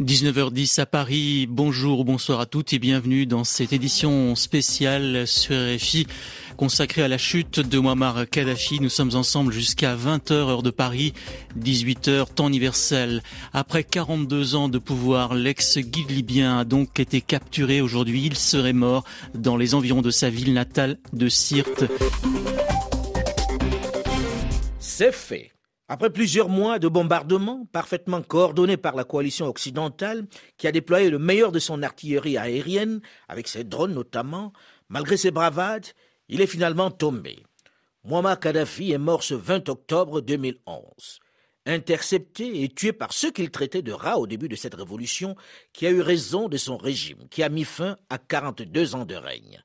19h10 à Paris, bonjour, bonsoir à toutes et bienvenue dans cette édition spéciale sur RFI consacrée à la chute de Muammar Kadhafi. Nous sommes ensemble jusqu'à 20h heure de Paris, 18h temps universel. Après 42 ans de pouvoir, l'ex-guide libyen a donc été capturé aujourd'hui. Il serait mort dans les environs de sa ville natale de Sirte. C'est fait. Après plusieurs mois de bombardements parfaitement coordonnés par la coalition occidentale, qui a déployé le meilleur de son artillerie aérienne, avec ses drones notamment, malgré ses bravades, il est finalement tombé. Muammar Kadhafi est mort ce 20 octobre 2011, intercepté et tué par ceux qu'il traitait de rats au début de cette révolution, qui a eu raison de son régime, qui a mis fin à 42 ans de règne.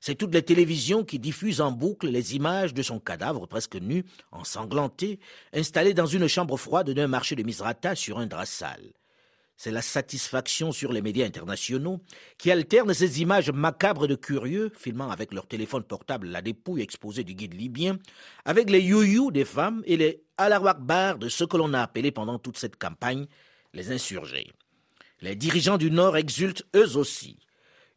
C'est toutes les télévisions qui diffusent en boucle les images de son cadavre presque nu, ensanglanté, installé dans une chambre froide d'un marché de Misrata sur un drap sale. C'est la satisfaction sur les médias internationaux qui alternent ces images macabres de curieux, filmant avec leur téléphone portable la dépouille exposée du guide libyen, avec les you des femmes et les alawakbar de ce que l'on a appelé pendant toute cette campagne les insurgés. Les dirigeants du Nord exultent eux aussi.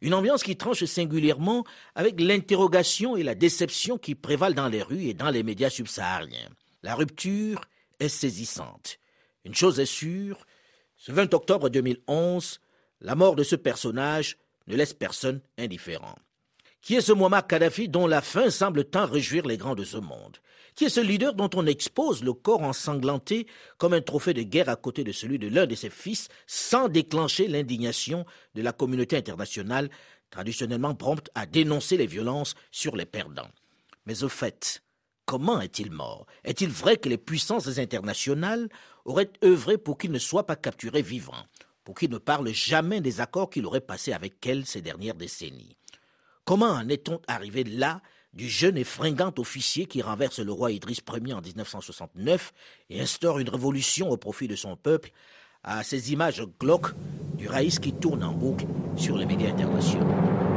Une ambiance qui tranche singulièrement avec l'interrogation et la déception qui prévalent dans les rues et dans les médias subsahariens. La rupture est saisissante. Une chose est sûre, ce 20 octobre 2011, la mort de ce personnage ne laisse personne indifférent. Qui est ce Muammar Kadhafi dont la fin semble tant réjouir les grands de ce monde? Qui est ce leader dont on expose le corps ensanglanté comme un trophée de guerre à côté de celui de l'un de ses fils sans déclencher l'indignation de la communauté internationale traditionnellement prompte à dénoncer les violences sur les perdants? Mais au fait, comment est-il mort? Est-il vrai que les puissances internationales auraient œuvré pour qu'il ne soit pas capturé vivant, pour qu'il ne parle jamais des accords qu'il aurait passés avec elles ces dernières décennies? Comment en est-on arrivé là du jeune et fringant officier qui renverse le roi Idriss Ier en 1969 et instaure une révolution au profit de son peuple à ces images glauques du raïs qui tourne en boucle sur les médias internationaux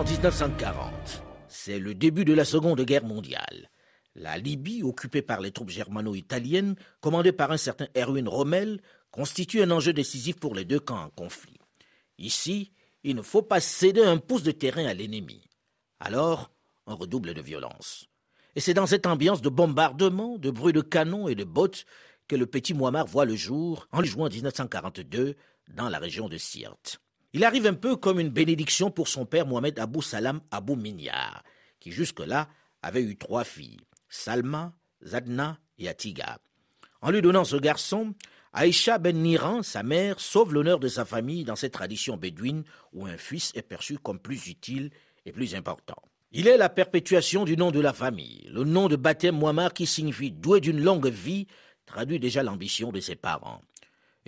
en 1940. C'est le début de la Seconde Guerre mondiale. La Libye, occupée par les troupes germano-italiennes, commandées par un certain Erwin Rommel, constitue un enjeu décisif pour les deux camps en conflit. Ici, il ne faut pas céder un pouce de terrain à l'ennemi. Alors, on redouble de violence. Et c'est dans cette ambiance de bombardement, de bruit de canons et de bottes que le petit Muammar voit le jour en juin 1942 dans la région de Sirte. Il arrive un peu comme une bénédiction pour son père Mohamed Abou Salam Abou Minyar, qui jusque-là avait eu trois filles, Salma, Zadna et Atiga. En lui donnant ce garçon, Aïcha Ben Niran, sa mère, sauve l'honneur de sa famille dans cette tradition bédouine où un fils est perçu comme plus utile et plus important. Il est la perpétuation du nom de la famille. Le nom de baptême Muammar qui signifie doué d'une longue vie traduit déjà l'ambition de ses parents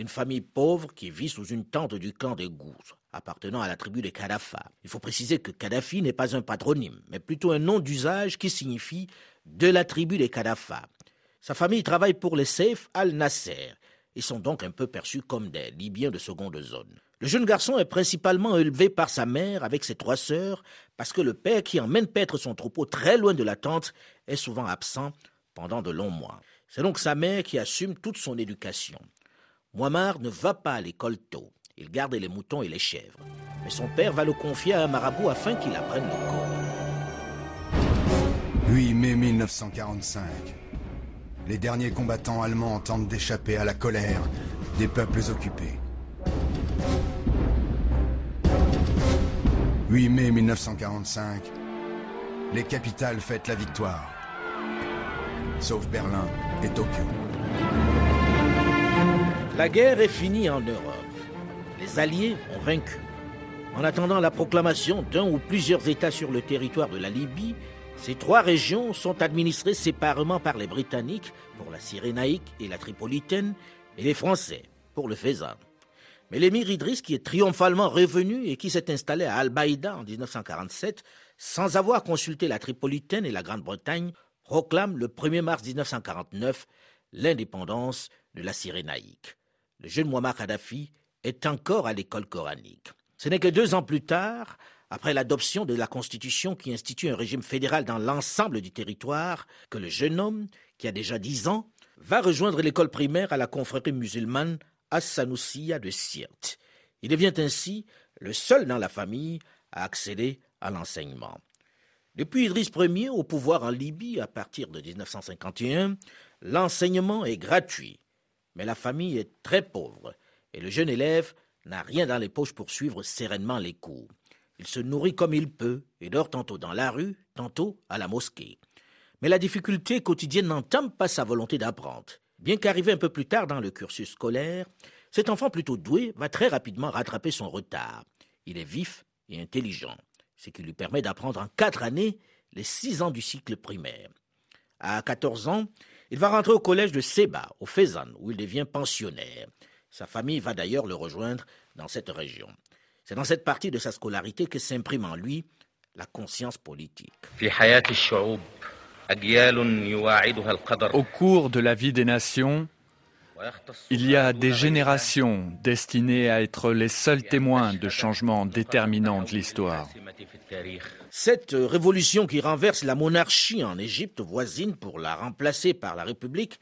une famille pauvre qui vit sous une tente du clan des Gouz, appartenant à la tribu des Kadhafa. Il faut préciser que Kadhafi n'est pas un patronyme, mais plutôt un nom d'usage qui signifie de la tribu des Kadhafa. Sa famille travaille pour les Seif al-Nasser et sont donc un peu perçus comme des Libyens de seconde zone. Le jeune garçon est principalement élevé par sa mère avec ses trois sœurs parce que le père qui emmène paître son troupeau très loin de la tente est souvent absent pendant de longs mois. C'est donc sa mère qui assume toute son éducation. Muammar ne va pas à l'école tôt. Il garde les moutons et les chèvres. Mais son père va le confier à un marabout afin qu'il apprenne le corps. 8 mai 1945. Les derniers combattants allemands tentent d'échapper à la colère des peuples occupés. 8 mai 1945. Les capitales fêtent la victoire. Sauf Berlin et Tokyo. La guerre est finie en Europe. Les Alliés ont vaincu. En attendant la proclamation d'un ou plusieurs États sur le territoire de la Libye, ces trois régions sont administrées séparément par les Britanniques pour la Cyrénaïque et la Tripolitaine et les Français pour le Fezzan. Mais l'émir Idriss, qui est triomphalement revenu et qui s'est installé à Al-Baïda en 1947, sans avoir consulté la Tripolitaine et la Grande-Bretagne, proclame le 1er mars 1949 l'indépendance de la Cyrénaïque. Le jeune Muammar Kadhafi est encore à l'école coranique. Ce n'est que deux ans plus tard, après l'adoption de la Constitution qui institue un régime fédéral dans l'ensemble du territoire, que le jeune homme, qui a déjà dix ans, va rejoindre l'école primaire à la confrérie musulmane As-Sanoussia de Sirte. Il devient ainsi le seul dans la famille à accéder à l'enseignement. Depuis Idriss Ier au pouvoir en Libye à partir de 1951, l'enseignement est gratuit, mais la famille est très pauvre et le jeune élève n'a rien dans les poches pour suivre sereinement les cours. Il se nourrit comme il peut et dort tantôt dans la rue, tantôt à la mosquée. Mais la difficulté quotidienne n'entame pas sa volonté d'apprendre. Bien qu'arrivé un peu plus tard dans le cursus scolaire, cet enfant plutôt doué va très rapidement rattraper son retard. Il est vif et intelligent, ce qui lui permet d'apprendre en quatre années les six ans du cycle primaire. À 14 ans, il va rentrer au collège de Seba, au Fezzan, où il devient pensionnaire. Sa famille va d'ailleurs le rejoindre dans cette région. C'est dans cette partie de sa scolarité que s'imprime en lui la conscience politique. Au cours de la vie des nations, il y a des générations destinées à être les seuls témoins de changements déterminants de l'histoire. Cette révolution qui renverse la monarchie en Égypte voisine pour la remplacer par la République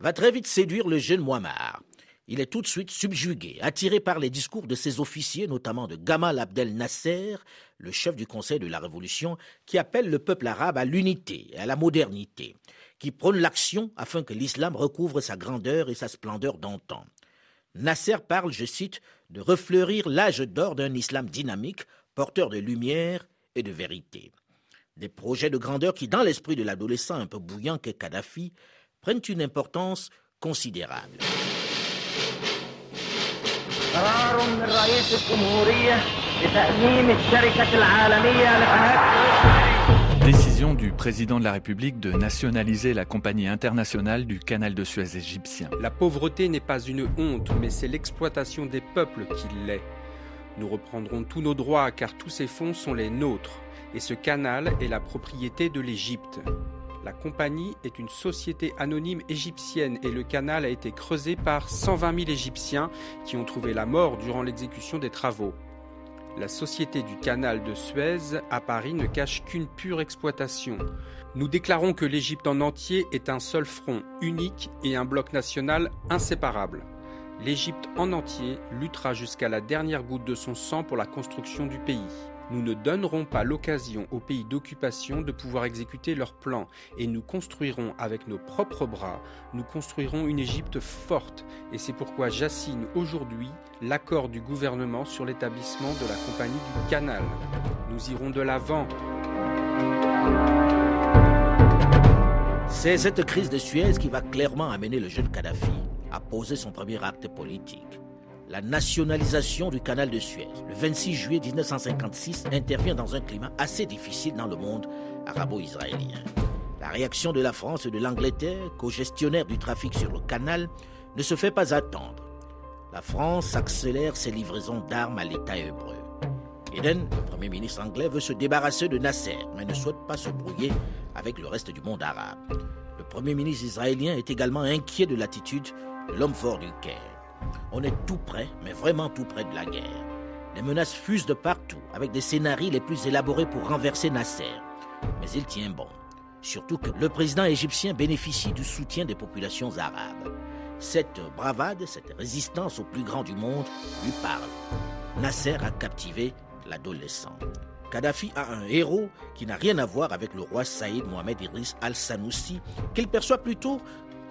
va très vite séduire le jeune Muammar il est tout de suite subjugué, attiré par les discours de ses officiers, notamment de Gamal Abdel Nasser, le chef du Conseil de la Révolution, qui appelle le peuple arabe à l'unité et à la modernité, qui prône l'action afin que l'islam recouvre sa grandeur et sa splendeur d'antan. Nasser parle, je cite, de refleurir l'âge d'or d'un islam dynamique, porteur de lumière et de vérité. Des projets de grandeur qui, dans l'esprit de l'adolescent un peu bouillant qu'est Kadhafi, prennent une importance considérable. Décision du président de la République de nationaliser la compagnie internationale du canal de Suez égyptien. La pauvreté n'est pas une honte, mais c'est l'exploitation des peuples qui l'est. Nous reprendrons tous nos droits car tous ces fonds sont les nôtres, et ce canal est la propriété de l'Égypte. La compagnie est une société anonyme égyptienne et le canal a été creusé par 120 000 Égyptiens qui ont trouvé la mort durant l'exécution des travaux. La société du canal de Suez à Paris ne cache qu'une pure exploitation. Nous déclarons que l'Égypte en entier est un seul front, unique et un bloc national inséparable. L'Égypte en entier luttera jusqu'à la dernière goutte de son sang pour la construction du pays. Nous ne donnerons pas l'occasion aux pays d'occupation de pouvoir exécuter leurs plans et nous construirons avec nos propres bras, nous construirons une Égypte forte et c'est pourquoi j'assigne aujourd'hui l'accord du gouvernement sur l'établissement de la compagnie du canal. Nous irons de l'avant. C'est cette crise de Suez qui va clairement amener le jeune Kadhafi à poser son premier acte politique la nationalisation du canal de Suez. Le 26 juillet 1956 intervient dans un climat assez difficile dans le monde arabo-israélien. La réaction de la France et de l'Angleterre, co-gestionnaire du trafic sur le canal, ne se fait pas attendre. La France accélère ses livraisons d'armes à l'État hébreu. Eden, le Premier ministre anglais, veut se débarrasser de Nasser, mais ne souhaite pas se brouiller avec le reste du monde arabe. Le Premier ministre israélien est également inquiet de l'attitude de l'homme fort du Caire. On est tout près, mais vraiment tout près de la guerre. Les menaces fusent de partout, avec des scénarios les plus élaborés pour renverser Nasser. Mais il tient bon. Surtout que le président égyptien bénéficie du soutien des populations arabes. Cette bravade, cette résistance au plus grand du monde lui parle. Nasser a captivé l'adolescent. Kadhafi a un héros qui n'a rien à voir avec le roi Saïd Mohamed Idriss al-Sanoussi, qu'il perçoit plutôt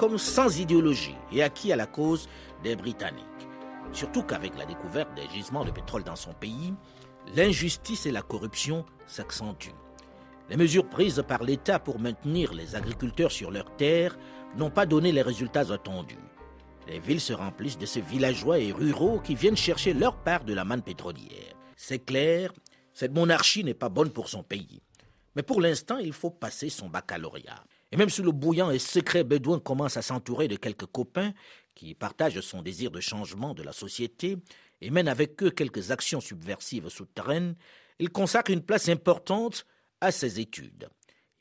comme sans idéologie et acquis à la cause des Britanniques. Surtout qu'avec la découverte des gisements de pétrole dans son pays, l'injustice et la corruption s'accentuent. Les mesures prises par l'État pour maintenir les agriculteurs sur leurs terres n'ont pas donné les résultats attendus. Les villes se remplissent de ces villageois et ruraux qui viennent chercher leur part de la manne pétrolière. C'est clair, cette monarchie n'est pas bonne pour son pays. Mais pour l'instant, il faut passer son baccalauréat. Et même si le bouillant et secret bédouin commence à s'entourer de quelques copains qui partagent son désir de changement de la société et mènent avec eux quelques actions subversives souterraines, il consacre une place importante à ses études.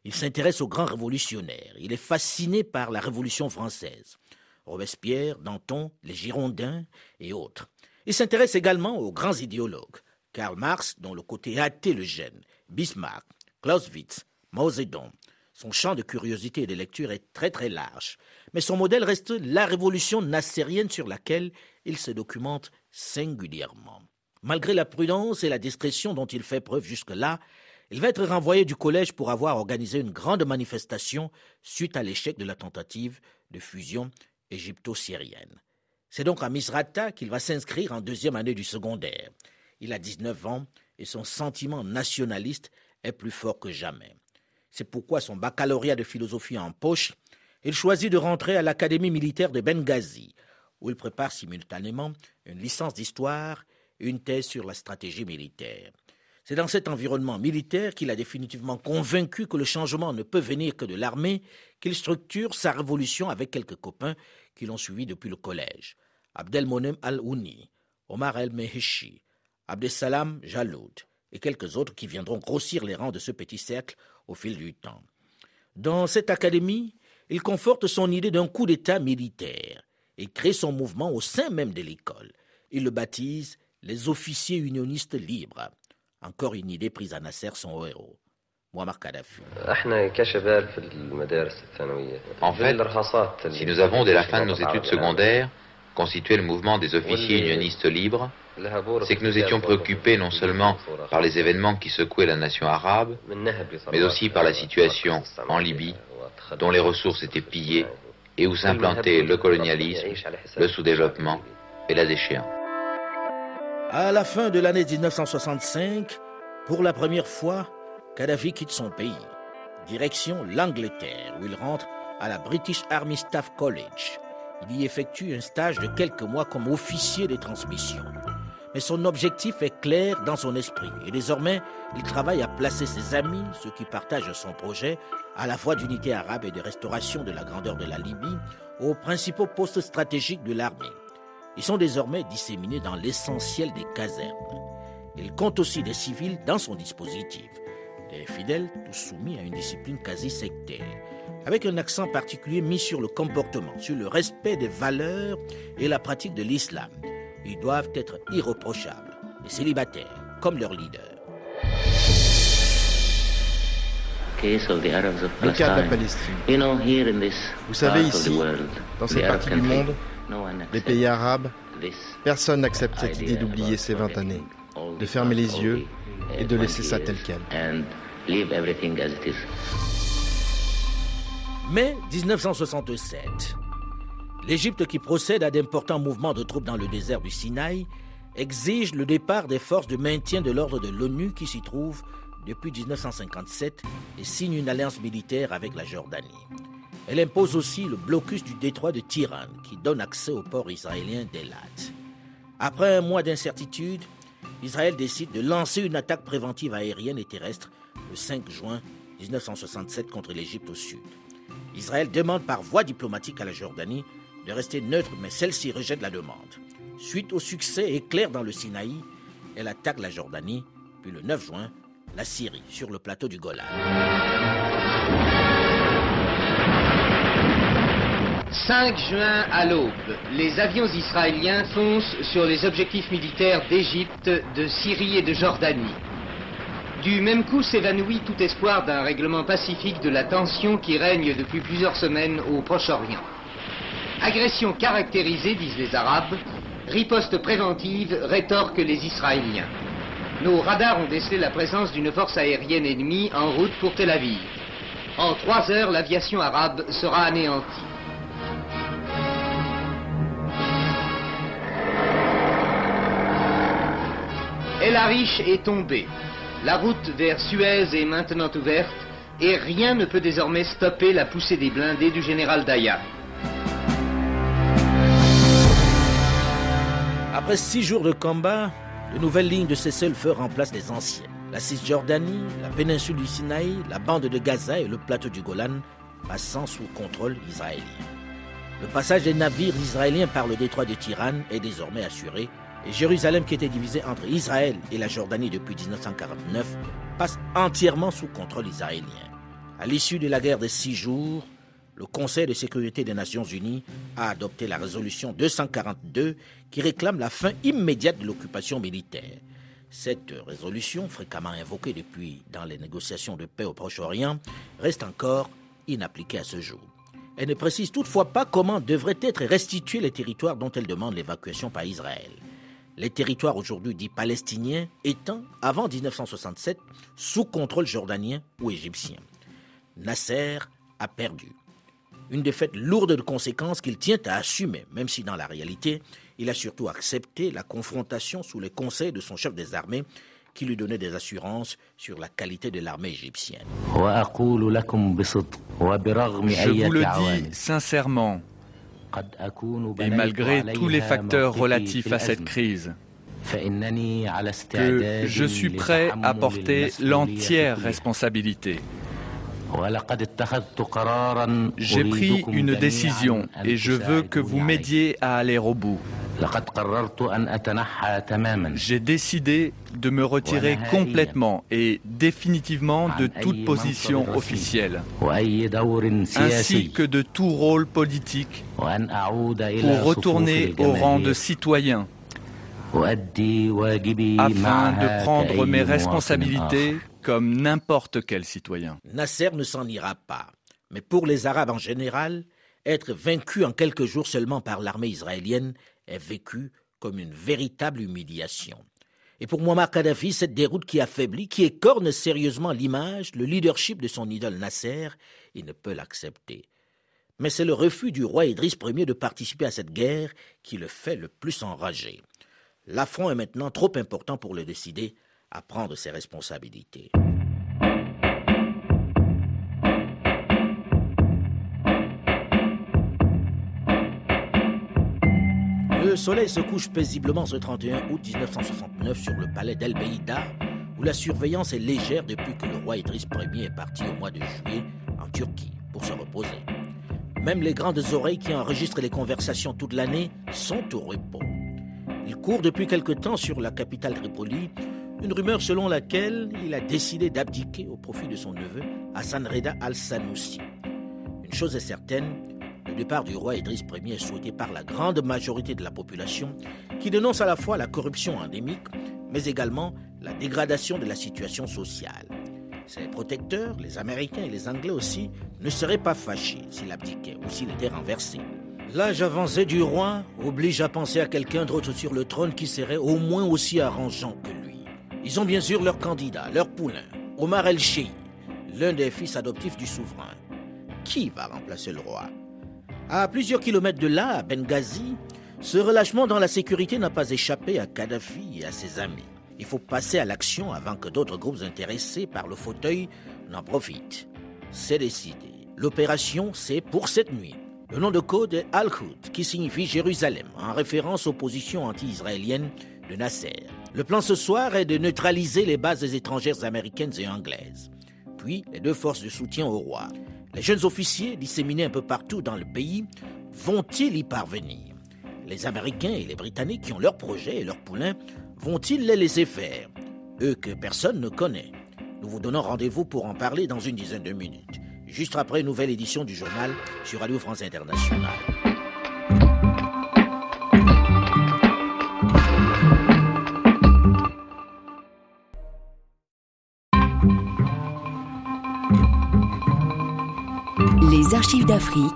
Il s'intéresse aux grands révolutionnaires. Il est fasciné par la Révolution française. Robespierre, Danton, les Girondins et autres. Il s'intéresse également aux grands idéologues. Karl Marx, dont le côté athée le gêne, Bismarck, Clausewitz, Mao. Son champ de curiosité et de lecture est très très large, mais son modèle reste la révolution nassérienne sur laquelle il se documente singulièrement. Malgré la prudence et la discrétion dont il fait preuve jusque-là, il va être renvoyé du collège pour avoir organisé une grande manifestation suite à l'échec de la tentative de fusion égypto-syrienne. C'est donc à Misrata qu'il va s'inscrire en deuxième année du secondaire. Il a 19 ans et son sentiment nationaliste est plus fort que jamais. C'est pourquoi son baccalauréat de philosophie en poche, il choisit de rentrer à l'Académie militaire de Benghazi, où il prépare simultanément une licence d'histoire et une thèse sur la stratégie militaire. C'est dans cet environnement militaire qu'il a définitivement convaincu que le changement ne peut venir que de l'armée qu'il structure sa révolution avec quelques copains qui l'ont suivi depuis le collège. Abdelmonem Al-Ouni, Omar El-Mehishi, Abdesalam Jaloud et quelques autres qui viendront grossir les rangs de ce petit cercle au fil du temps. Dans cette académie, il conforte son idée d'un coup d'État militaire et crée son mouvement au sein même de l'école. Il le baptise les officiers unionistes libres. Encore une idée prise à Nasser, son héros. En fait, si nous avons dès la fin de nos études secondaires constitué le mouvement des officiers unionistes libres, c'est que nous étions préoccupés non seulement par les événements qui secouaient la nation arabe, mais aussi par la situation en Libye, dont les ressources étaient pillées et où s'implantait le colonialisme, le sous-développement et la déchéance. À la fin de l'année 1965, pour la première fois, Kadhafi quitte son pays. Direction l'Angleterre, où il rentre à la British Army Staff College. Il y effectue un stage de quelques mois comme officier des transmissions. Mais son objectif est clair dans son esprit et désormais, il travaille à placer ses amis, ceux qui partagent son projet, à la fois d'unité arabe et de restauration de la grandeur de la Libye, aux principaux postes stratégiques de l'armée. Ils sont désormais disséminés dans l'essentiel des casernes. Il compte aussi des civils dans son dispositif. Des fidèles, tous soumis à une discipline quasi sectaire, avec un accent particulier mis sur le comportement, sur le respect des valeurs et la pratique de l'islam. Ils doivent être irréprochables et célibataires, comme leur leader. Le cas de la Palestine. Vous savez, ici, dans cette partie du monde, les pays arabes, personne n'accepte cette idée d'oublier ces 20 années, de fermer les yeux et de laisser ça tel quel. Mai 1967. L'Égypte, qui procède à d'importants mouvements de troupes dans le désert du Sinaï, exige le départ des forces de maintien de l'ordre de l'ONU qui s'y trouvent depuis 1957 et signe une alliance militaire avec la Jordanie. Elle impose aussi le blocus du détroit de Tiran qui donne accès au port israélien d'Elat. Après un mois d'incertitude, Israël décide de lancer une attaque préventive aérienne et terrestre le 5 juin 1967 contre l'Égypte au sud. Israël demande par voie diplomatique à la Jordanie de rester neutre, mais celle-ci rejette la demande. Suite au succès éclair dans le Sinaï, elle attaque la Jordanie, puis le 9 juin, la Syrie, sur le plateau du Golan. 5 juin à l'aube, les avions israéliens foncent sur les objectifs militaires d'Égypte, de Syrie et de Jordanie. Du même coup s'évanouit tout espoir d'un règlement pacifique de la tension qui règne depuis plusieurs semaines au Proche-Orient. Agression caractérisée, disent les Arabes, riposte préventive, rétorquent les Israéliens. Nos radars ont décelé la présence d'une force aérienne ennemie en route pour Tel Aviv. En trois heures, l'aviation arabe sera anéantie. El Arish est tombé. La route vers Suez est maintenant ouverte et rien ne peut désormais stopper la poussée des blindés du général Daya. Après six jours de combat, de nouvelles lignes de cessez-le-feu remplacent les anciennes. La Cisjordanie, la péninsule du Sinaï, la bande de Gaza et le plateau du Golan passant sous contrôle israélien. Le passage des navires israéliens par le détroit de Tiran est désormais assuré et Jérusalem, qui était divisée entre Israël et la Jordanie depuis 1949, passe entièrement sous contrôle israélien. À l'issue de la guerre des six jours, le Conseil de sécurité des Nations Unies a adopté la résolution 242 qui réclame la fin immédiate de l'occupation militaire. Cette résolution, fréquemment invoquée depuis dans les négociations de paix au Proche-Orient, reste encore inappliquée à ce jour. Elle ne précise toutefois pas comment devraient être restitués les territoires dont elle demande l'évacuation par Israël. Les territoires aujourd'hui dits palestiniens étant, avant 1967, sous contrôle jordanien ou égyptien. Nasser a perdu. Une défaite lourde de conséquences qu'il tient à assumer, même si dans la réalité, il a surtout accepté la confrontation sous les conseils de son chef des armées qui lui donnait des assurances sur la qualité de l'armée égyptienne. Je vous le dis sincèrement, et malgré tous les facteurs relatifs à cette crise, que je suis prêt à porter l'entière responsabilité. J'ai pris une décision et je veux que vous m'aidiez à aller au bout. J'ai décidé de me retirer complètement et définitivement de toute position officielle, ainsi que de tout rôle politique, pour retourner au rang de citoyen, afin de prendre mes responsabilités comme n'importe quel citoyen. Nasser ne s'en ira pas, mais pour les Arabes en général, être vaincu en quelques jours seulement par l'armée israélienne est vécu comme une véritable humiliation. Et pour Muammar Kadhafi, cette déroute qui affaiblit, qui écorne sérieusement l'image, le leadership de son idole Nasser, il ne peut l'accepter. Mais c'est le refus du roi Idriss Ier de participer à cette guerre qui le fait le plus enrager. L'affront est maintenant trop important pour le décider à prendre ses responsabilités. Le soleil se couche paisiblement ce 31 août 1969 sur le palais d'El Beïda, où la surveillance est légère depuis que le roi Idriss Ier est parti au mois de juillet en Turquie pour se reposer. Même les grandes oreilles qui enregistrent les conversations toute l'année sont au repos. Il court depuis quelque temps sur la capitale Tripoli une rumeur selon laquelle il a décidé d'abdiquer au profit de son neveu Hassan Reda al-Sanoussi. Une chose est certaine, le départ du roi Idriss Ier est souhaité par la grande majorité de la population qui dénonce à la fois la corruption endémique, mais également la dégradation de la situation sociale. Ses protecteurs, les Américains et les Anglais aussi, ne seraient pas fâchés s'il abdiquait ou s'il était renversé. L'âge avancé du roi oblige à penser à quelqu'un d'autre sur le trône qui serait au moins aussi arrangeant que lui. Ils ont bien sûr leur candidat, leur poulain, Omar El-Sheikh, l'un des fils adoptifs du souverain. Qui va remplacer le roi? À plusieurs kilomètres de là, à Benghazi, ce relâchement dans la sécurité n'a pas échappé à Kadhafi et à ses amis. Il faut passer à l'action avant que d'autres groupes intéressés par le fauteuil n'en profitent. C'est décidé. L'opération, c'est pour cette nuit. Le nom de code est Al-Khut, qui signifie Jérusalem, en référence aux positions anti-israéliennes de Nasser. Le plan ce soir est de neutraliser les bases étrangères américaines et anglaises, puis les deux forces de soutien au roi. Les jeunes officiers disséminés un peu partout dans le pays vont-ils y parvenir? Les Américains et les Britanniques qui ont leurs projets et leurs poulains vont-ils les laisser faire? Eux que personne ne connaît. Nous vous donnons rendez-vous pour en parler dans une dizaine de minutes, juste après une nouvelle édition du journal sur Radio France Internationale. Les archives d'Afrique.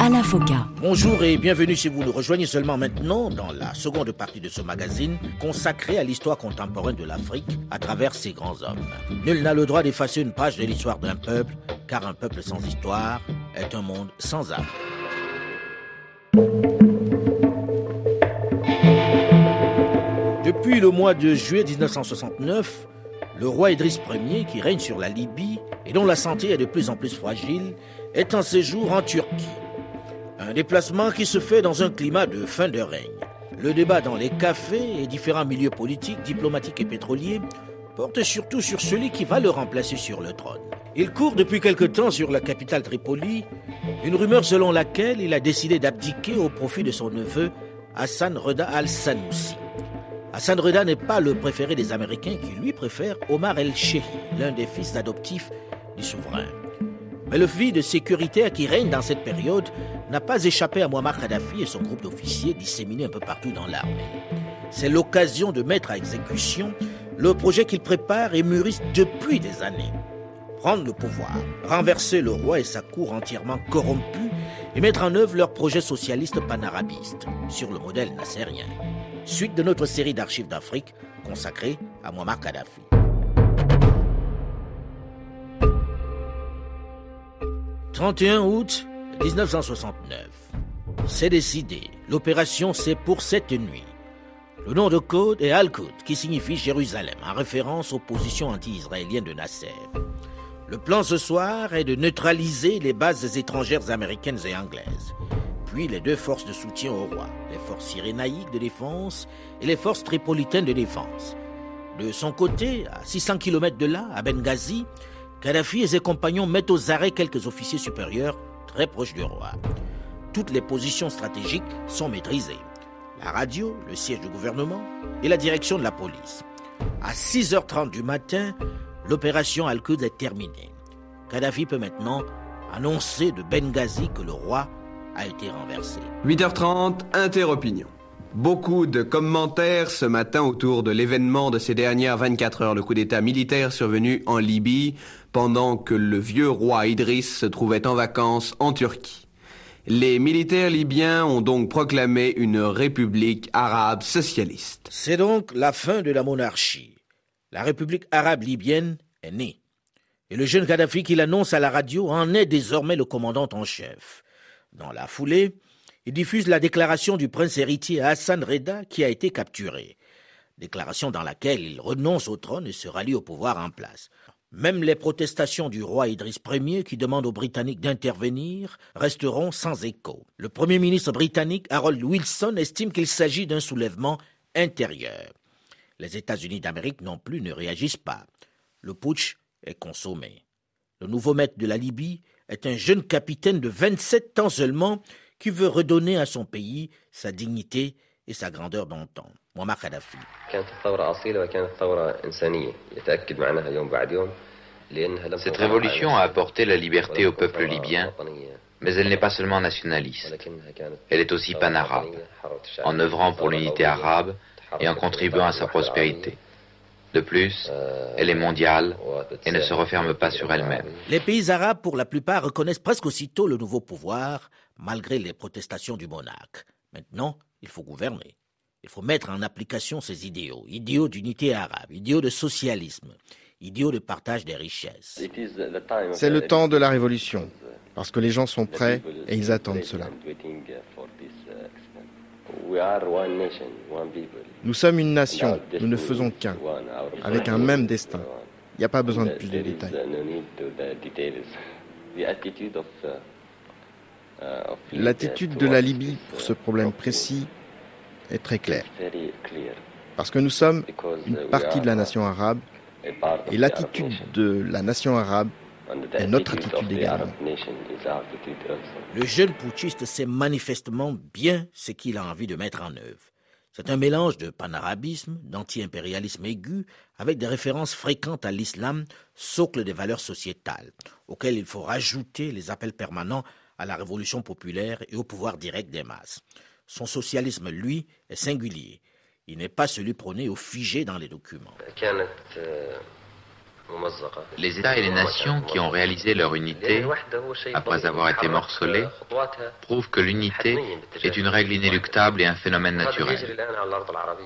à la Foca. Bonjour et bienvenue si vous nous rejoignez seulement maintenant dans la seconde partie de ce magazine consacré à l'histoire contemporaine de l'Afrique à travers ses grands hommes. Nul n'a le droit d'effacer une page de l'histoire d'un peuple, car un peuple sans histoire est un monde sans âme. Depuis le mois de juillet 1969, le roi Idriss Ier, qui règne sur la Libye et dont la santé est de plus en plus fragile, est en séjour en Turquie. Un déplacement qui se fait dans un climat de fin de règne. Le débat dans les cafés et différents milieux politiques, diplomatiques et pétroliers porte surtout sur celui qui va le remplacer sur le trône. Il court depuis quelque temps sur la capitale Tripoli une rumeur selon laquelle il a décidé d'abdiquer au profit de son neveu Hassan Reda al-Sanoussi. Hassan Reda n'est pas le préféré des Américains qui lui préfèrent Omar el-Sheikh, l'un des fils adoptifs du souverain. Mais le vide sécuritaire qui règne dans cette période n'a pas échappé à Muammar Kadhafi et son groupe d'officiers disséminés un peu partout dans l'armée. C'est l'occasion de mettre à exécution le projet qu'il prépare et mûrissent depuis des années. Prendre le pouvoir, renverser le roi et sa cour entièrement corrompus et mettre en œuvre leur projet socialiste panarabiste, sur le modèle nassérien. Suite de notre série d'archives d'Afrique consacrée à Muammar Kadhafi. « 31 août 1969. C'est décidé. L'opération, c'est pour cette nuit. Le nom de code est Al-Qud, qui signifie Jérusalem, en référence aux positions anti-israéliennes de Nasser. Le plan ce soir est de neutraliser les bases étrangères américaines et anglaises, les deux forces de soutien au roi, les forces cyrénaïques de défense et les forces tripolitaines de défense. De son côté, à 600 km de là, à Benghazi, Kadhafi et ses compagnons mettent aux arrêts quelques officiers supérieurs très proches du roi. Toutes les positions stratégiques sont maîtrisées la radio, le siège du gouvernement et la direction de la police. À 6h30 du matin, l'opération Al-Quds est terminée. Kadhafi peut maintenant annoncer de Benghazi que le roi a été renversé. 8h30, Interopinion. Beaucoup de commentaires ce matin autour de l'événement de ces dernières 24 heures, le coup d'État militaire survenu en Libye pendant que le vieux roi Idriss se trouvait en vacances en Turquie. Les militaires libyens ont donc proclamé une république arabe socialiste. C'est donc la fin de la monarchie. La république arabe libyenne est née. Et le jeune Kadhafi qui l'annonce à la radio en est désormais le commandant en chef. Dans la foulée, il diffuse la déclaration du prince héritier Hassan Reda qui a été capturé. Déclaration dans laquelle il renonce au trône et se rallie au pouvoir en place. Même les protestations du roi Idriss Ier, qui demande aux Britanniques d'intervenir, resteront sans écho. Le Premier ministre britannique Harold Wilson estime qu'il s'agit d'un soulèvement intérieur. Les États-Unis d'Amérique non plus ne réagissent pas. Le putsch est consommé. Le nouveau maître de la Libye est un jeune capitaine de 27 ans seulement qui veut redonner à son pays sa dignité et sa grandeur d'antan. Muammar Kadhafi. Cette révolution a apporté la liberté au peuple libyen, mais elle n'est pas seulement nationaliste. Elle est aussi panarabe, en œuvrant pour l'unité arabe et en contribuant à sa prospérité. De plus, elle est mondiale et ne se referme pas sur elle-même. Les pays arabes, pour la plupart, reconnaissent presque aussitôt le nouveau pouvoir, malgré les protestations du monarque. Maintenant, il faut gouverner. Il faut mettre en application ces idéaux, idéaux d'unité arabe, idéaux de socialisme, idéaux de partage des richesses. C'est le temps de la révolution, parce que les gens sont prêts et ils attendent cela. Nous sommes une nation, nous ne faisons qu'un, avec un même destin. Il n'y a pas besoin de plus de détails. L'attitude de la Libye pour ce problème précis est très claire. Parce que nous sommes une partie de la nation arabe et l'attitude de la nation arabe est notre attitude également. Le jeune putschiste sait manifestement bien ce qu'il a envie de mettre en œuvre. C'est un mélange de panarabisme, d'anti-impérialisme aigu, avec des références fréquentes à l'islam, socle des valeurs sociétales, auxquelles il faut rajouter les appels permanents à la révolution populaire et au pouvoir direct des masses. Son socialisme, lui, est singulier. Il n'est pas celui prôné ou figé dans les documents. Les États et les nations qui ont réalisé leur unité, après avoir été morcelés, prouvent que l'unité est une règle inéluctable et un phénomène naturel.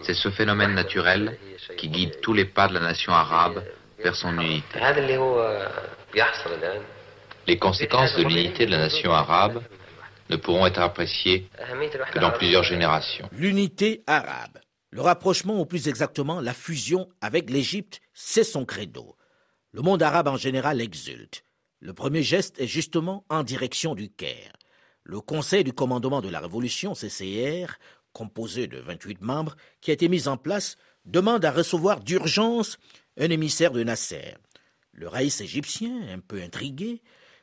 C'est ce phénomène naturel qui guide tous les pas de la nation arabe vers son unité. Les conséquences de l'unité de la nation arabe ne pourront être appréciées que dans plusieurs générations. L'unité arabe. Le rapprochement, ou plus exactement la fusion avec l'Égypte, c'est son credo. Le monde arabe en général exulte. Le premier geste est justement en direction du Caire. Le Conseil du commandement de la Révolution, CCR, composé de 28 membres, qui a été mis en place, demande à recevoir d'urgence un émissaire de Nasser. Le raïs égyptien, un peu intrigué,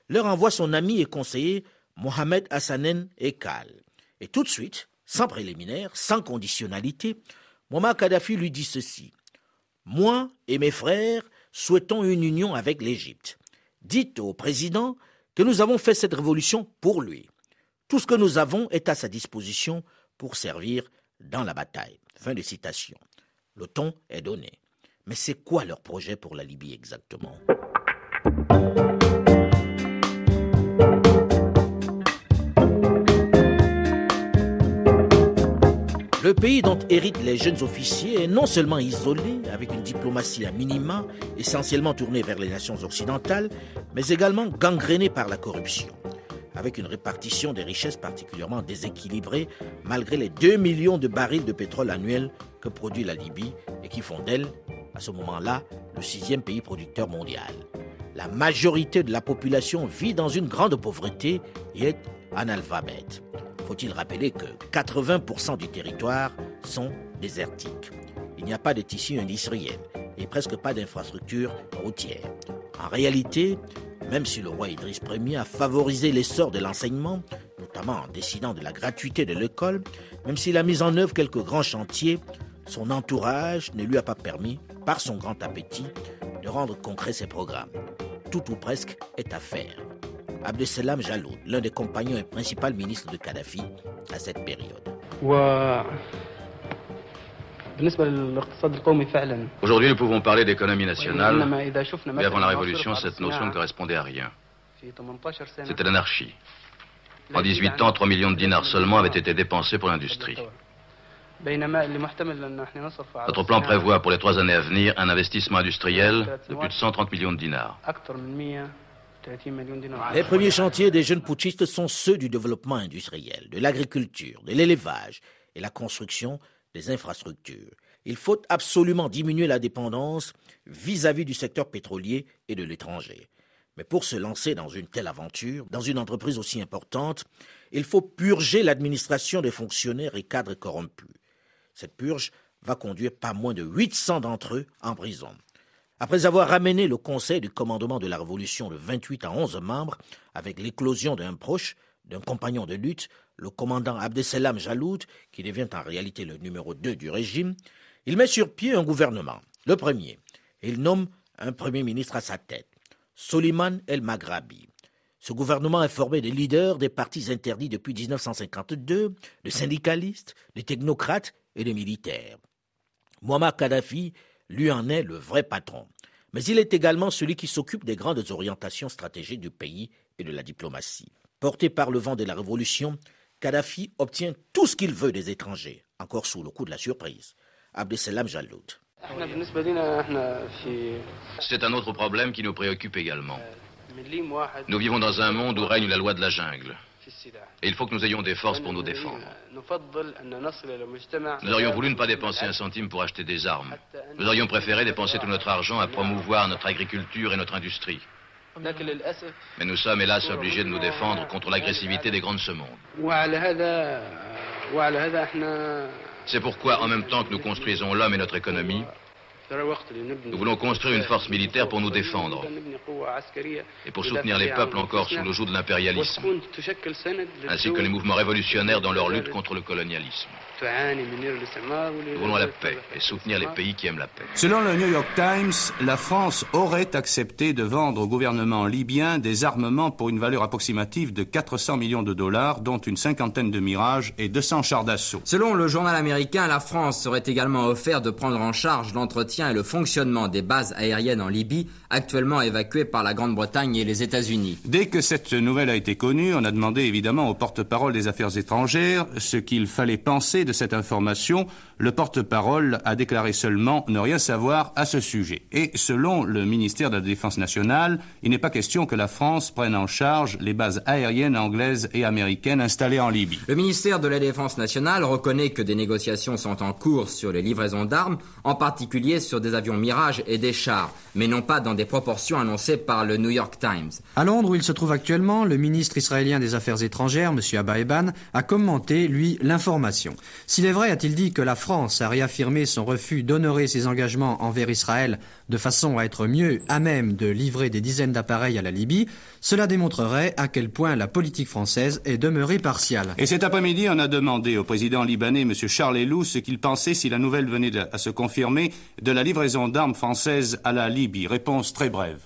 leur envoie son ami et conseiller Mohamed Hassanen Ekal. Et tout de suite, sans préliminaire, sans conditionnalité, Muammar Kadhafi lui dit ceci. Moi et mes frères souhaitons une union avec l'Égypte. Dites au président que nous avons fait cette révolution pour lui. Tout ce que nous avons est à sa disposition pour servir dans la bataille. Fin de citation. Le ton est donné. Mais c'est quoi leur projet pour la Libye exactement? Le pays dont héritent les jeunes officiers est non seulement isolé, avec une diplomatie à minima, essentiellement tournée vers les nations occidentales, mais également gangréné par la corruption, avec une répartition des richesses particulièrement déséquilibrée, malgré les 2 millions de barils de pétrole annuels que produit la Libye et qui font d'elle, à ce moment-là, le sixième pays producteur mondial. La majorité de la population vit dans une grande pauvreté et est analphabète. Faut-il rappeler que 80% du territoire sont désertiques. Il n'y a pas de tissu industriel et presque pas d'infrastructures routières. En réalité, même si le roi Idriss Ier a favorisé l'essor de l'enseignement, notamment en décidant de la gratuité de l'école, même s'il a mis en œuvre quelques grands chantiers, son entourage ne lui a pas permis, par son grand appétit, de rendre concret ses programmes. Tout ou presque est à faire. Abdesalam Jaloud, l'un des compagnons et principal ministre de Kadhafi à cette période. Aujourd'hui, nous pouvons parler d'économie nationale, mais avant la Révolution, cette notion ne correspondait à rien. C'était l'anarchie. En 18 ans, 3 millions de dinars seulement avaient été dépensés pour l'industrie. Notre plan prévoit pour les trois années à venir un investissement industriel de plus de 130 millions de dinars. Les premiers chantiers des jeunes putschistes sont ceux du développement industriel, de l'agriculture, de l'élevage et la construction des infrastructures. Il faut absolument diminuer la dépendance vis-à-vis du secteur pétrolier et de l'étranger. Mais pour se lancer dans une telle aventure, dans une entreprise aussi importante, il faut purger l'administration des fonctionnaires et cadres corrompus. Cette purge va conduire pas moins de 800 d'entre eux en prison. Après avoir ramené le Conseil du commandement de la Révolution de 28 à 11 membres, avec l'éclosion d'un proche, d'un compagnon de lutte, le commandant Abdesalam Jaloud, qui devient en réalité le numéro 2 du régime, il met sur pied un gouvernement, le premier, il nomme un premier ministre à sa tête, Soliman El Maghrabi. Ce gouvernement est formé des leaders des partis interdits depuis 1952, de syndicalistes, de technocrates et de militaires. Muammar Kadhafi lui en est le vrai patron. Mais il est également celui qui s'occupe des grandes orientations stratégiques du pays et de la diplomatie. Porté par le vent de la révolution, Kadhafi obtient tout ce qu'il veut des étrangers, encore sous le coup de la surprise. Abdesalam Jaloud. C'est un autre problème qui nous préoccupe également. Nous vivons dans un monde où règne la loi de la jungle. Et il faut que nous ayons des forces pour nous défendre. Nous aurions voulu ne pas dépenser un centime pour acheter des armes. Nous aurions préféré dépenser tout notre argent à promouvoir notre agriculture et notre industrie. Mais nous sommes hélas obligés de nous défendre contre l'agressivité des grands de ce monde. C'est pourquoi, en même temps que nous construisons l'homme et notre économie, nous voulons construire une force militaire pour nous défendre et pour soutenir les peuples encore sous le joug de l'impérialisme, ainsi que les mouvements révolutionnaires dans leur lutte contre le colonialisme. Nous voulons la paix et soutenir les pays qui aiment la paix. Selon le New York Times, la France aurait accepté de vendre au gouvernement libyen des armements pour une valeur approximative de 400 millions de dollars, dont une cinquantaine de Mirage et 200 chars d'assaut. Selon le journal américain, la France aurait également offert de prendre en charge l'entretien et le fonctionnement des bases aériennes en Libye, actuellement évacuées par la Grande-Bretagne et les États-Unis. Dès que cette nouvelle a été connue, on a demandé évidemment au porte-parole des affaires étrangères ce qu'il fallait penser de cette information le porte-parole a déclaré seulement ne rien savoir à ce sujet. Et selon le ministère de la Défense nationale, il n'est pas question que la France prenne en charge les bases aériennes anglaises et américaines installées en Libye. Le ministère de la Défense nationale reconnaît que des négociations sont en cours sur les livraisons d'armes, en particulier sur des avions Mirage et des chars, mais non pas dans des proportions annoncées par le New York Times. À Londres, où il se trouve actuellement, le ministre israélien des Affaires étrangères, M. Abba Eban, a commenté, lui, l'information. S'il est vrai, a-t-il dit, que la France a réaffirmé son refus d'honorer ses engagements envers Israël de façon à être mieux à même de livrer des dizaines d'appareils à la Libye, cela démontrerait à quel point la politique française est demeurée partiale. Et cet après-midi, on a demandé au président libanais, M. Charles Elou, ce qu'il pensait si la nouvelle venait à se confirmer de la livraison d'armes françaises à la Libye. Réponse très brève.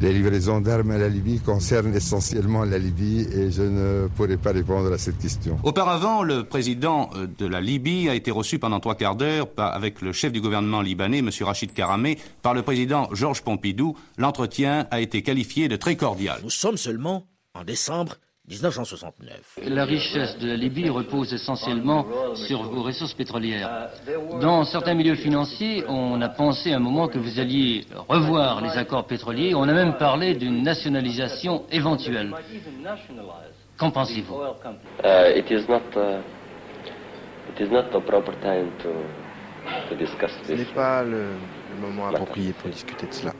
Les livraisons d'armes à la Libye concernent essentiellement la Libye et je ne pourrais pas répondre à cette question. Auparavant, le président euh, de la Libye a été reçu pendant trois quarts d'heure avec le chef du gouvernement libanais, M. Rachid Karamé, par le président Georges Pompidou. L'entretien a été qualifié de très cordial. Nous sommes seulement en décembre 1969. La richesse de la Libye repose essentiellement sur vos ressources pétrolières. Dans certains milieux financiers, on a pensé un moment que vous alliez revoir les accords pétroliers. On a même parlé d'une nationalisation éventuelle. Qu'en pensez-vous? Ce n'est pas le moment approprié pour discuter de cela.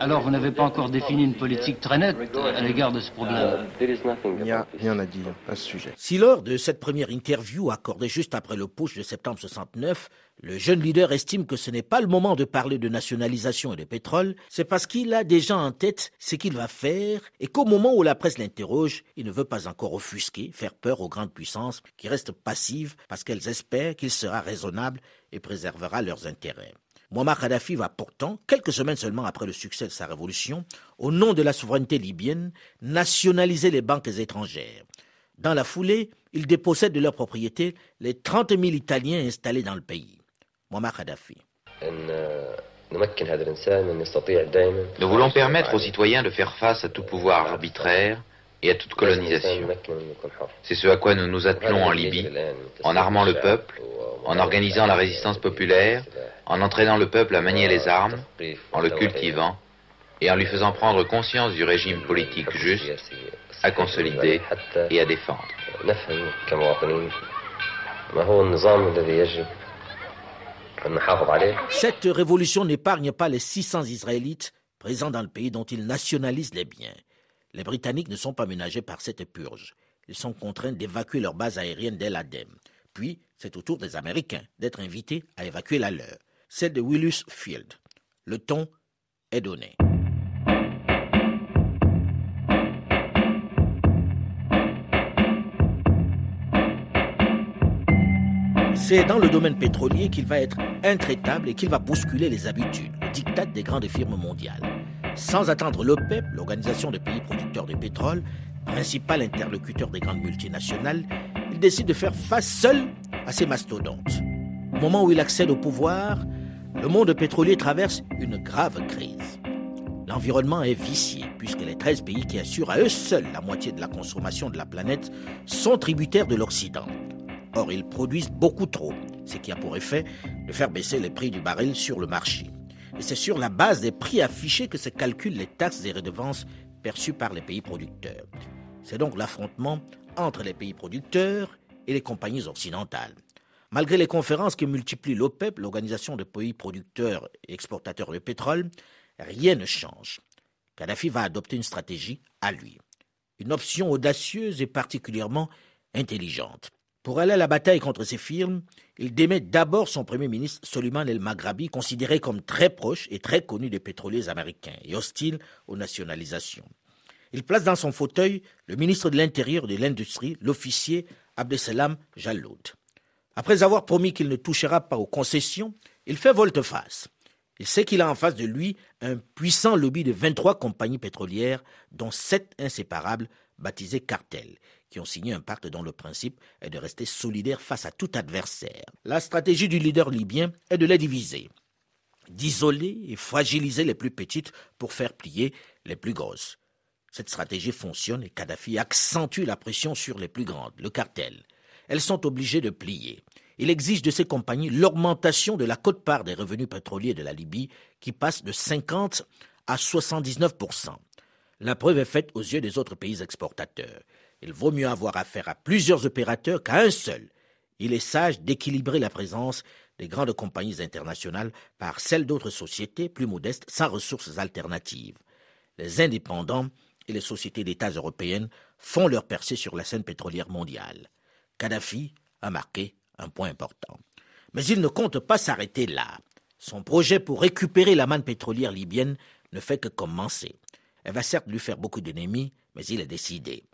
Alors vous n'avez pas encore défini une politique très nette à l'égard de ce problème Il n'y a rien à dire à ce sujet. Si lors de cette première interview accordée juste après le push de septembre 69, le jeune leader estime que ce n'est pas le moment de parler de nationalisation et de pétrole, c'est parce qu'il a déjà en tête ce qu'il va faire et qu'au moment où la presse l'interroge, il ne veut pas encore offusquer, faire peur aux grandes puissances qui restent passives parce qu'elles espèrent qu'il sera raisonnable et préservera leurs intérêts. Muammar Kadhafi va pourtant, quelques semaines seulement après le succès de sa révolution, au nom de la souveraineté libyenne, nationaliser les banques étrangères. Dans la foulée, il dépossède de leur propriété les 30 000 Italiens installés dans le pays. Muammar Kadhafi. Nous voulons permettre aux citoyens de faire face à tout pouvoir arbitraire et à toute colonisation. C'est ce à quoi nous nous attelons en Libye, en armant le peuple, en organisant la résistance populaire, en entraînant le peuple à manier les armes, en le cultivant et en lui faisant prendre conscience du régime politique juste à consolider et à défendre. Cette révolution n'épargne pas les 600 Israélites présents dans le pays dont ils nationalisent les biens. Les Britanniques ne sont pas ménagés par cette purge. Ils sont contraints d'évacuer leur base aérienne d'El Adem. Puis, c'est au tour des Américains d'être invités à évacuer la leur c'est de Willis Field. Le ton est donné. C'est dans le domaine pétrolier qu'il va être intraitable et qu'il va bousculer les habitudes, le diktat des grandes firmes mondiales. Sans attendre l'OPEP, l'Organisation des pays producteurs de pétrole, principal interlocuteur des grandes multinationales, il décide de faire face seul à ces mastodontes. Moment où il accède au pouvoir, le monde pétrolier traverse une grave crise. L'environnement est vicié puisque les 13 pays qui assurent à eux seuls la moitié de la consommation de la planète sont tributaires de l'Occident. Or, ils produisent beaucoup trop, ce qui a pour effet de faire baisser les prix du baril sur le marché. Et c'est sur la base des prix affichés que se calculent les taxes et redevances perçues par les pays producteurs. C'est donc l'affrontement entre les pays producteurs et les compagnies occidentales. Malgré les conférences que multiplie l'OPEP, l'Organisation des pays producteurs et exportateurs de pétrole, rien ne change. Kadhafi va adopter une stratégie à lui. Une option audacieuse et particulièrement intelligente. Pour aller à la bataille contre ces firmes, il démet d'abord son premier ministre Soliman El-Maghrabi, considéré comme très proche et très connu des pétroliers américains et hostile aux nationalisations. Il place dans son fauteuil le ministre de l'Intérieur et de l'Industrie, l'officier Abdesalam Jalloud. Après avoir promis qu'il ne touchera pas aux concessions, il fait volte-face. Il sait qu'il a en face de lui un puissant lobby de 23 compagnies pétrolières, dont sept inséparables, baptisées cartels, qui ont signé un pacte dont le principe est de rester solidaires face à tout adversaire. La stratégie du leader libyen est de les diviser, d'isoler et fragiliser les plus petites pour faire plier les plus grosses. Cette stratégie fonctionne et Kadhafi accentue la pression sur les plus grandes, le cartel. Elles sont obligées de plier. Il exige de ces compagnies l'augmentation de la cote-part des revenus pétroliers de la Libye qui passe de 50 à 79% La preuve est faite aux yeux des autres pays exportateurs. Il vaut mieux avoir affaire à plusieurs opérateurs qu'à un seul. Il est sage d'équilibrer la présence des grandes compagnies internationales par celle d'autres sociétés plus modestes sans ressources alternatives. Les indépendants et les sociétés d'États européennes font leur percée sur la scène pétrolière mondiale. Kadhafi a marqué un point important. Mais il ne compte pas s'arrêter là. Son projet pour récupérer la manne pétrolière libyenne ne fait que commencer. Elle va certes lui faire beaucoup d'ennemis, mais il est décidé.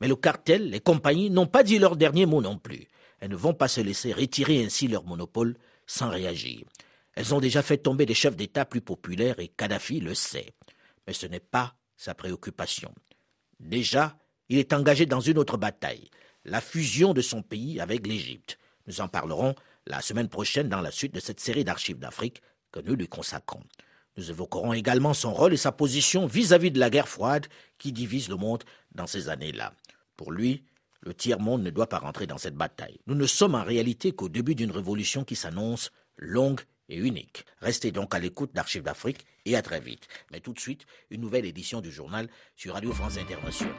Mais le cartel, les compagnies n'ont pas dit leur dernier mot non plus. Elles ne vont pas se laisser retirer ainsi leur monopole sans réagir. Elles ont déjà fait tomber des chefs d'État plus populaires et Kadhafi le sait. Mais ce n'est pas sa préoccupation. Déjà, il est engagé dans une autre bataille, la fusion de son pays avec l'Égypte. Nous en parlerons la semaine prochaine dans la suite de cette série d'archives d'Afrique que nous lui consacrons. Nous évoquerons également son rôle et sa position vis-à-vis de la guerre froide qui divise le monde dans ces années-là. Pour lui, le tiers-monde ne doit pas rentrer dans cette bataille. Nous ne sommes en réalité qu'au début d'une révolution qui s'annonce longue et unique. Restez donc à l'écoute d'Archives d'Afrique et à très vite. Mais tout de suite, une nouvelle édition du journal sur Radio France Internationale.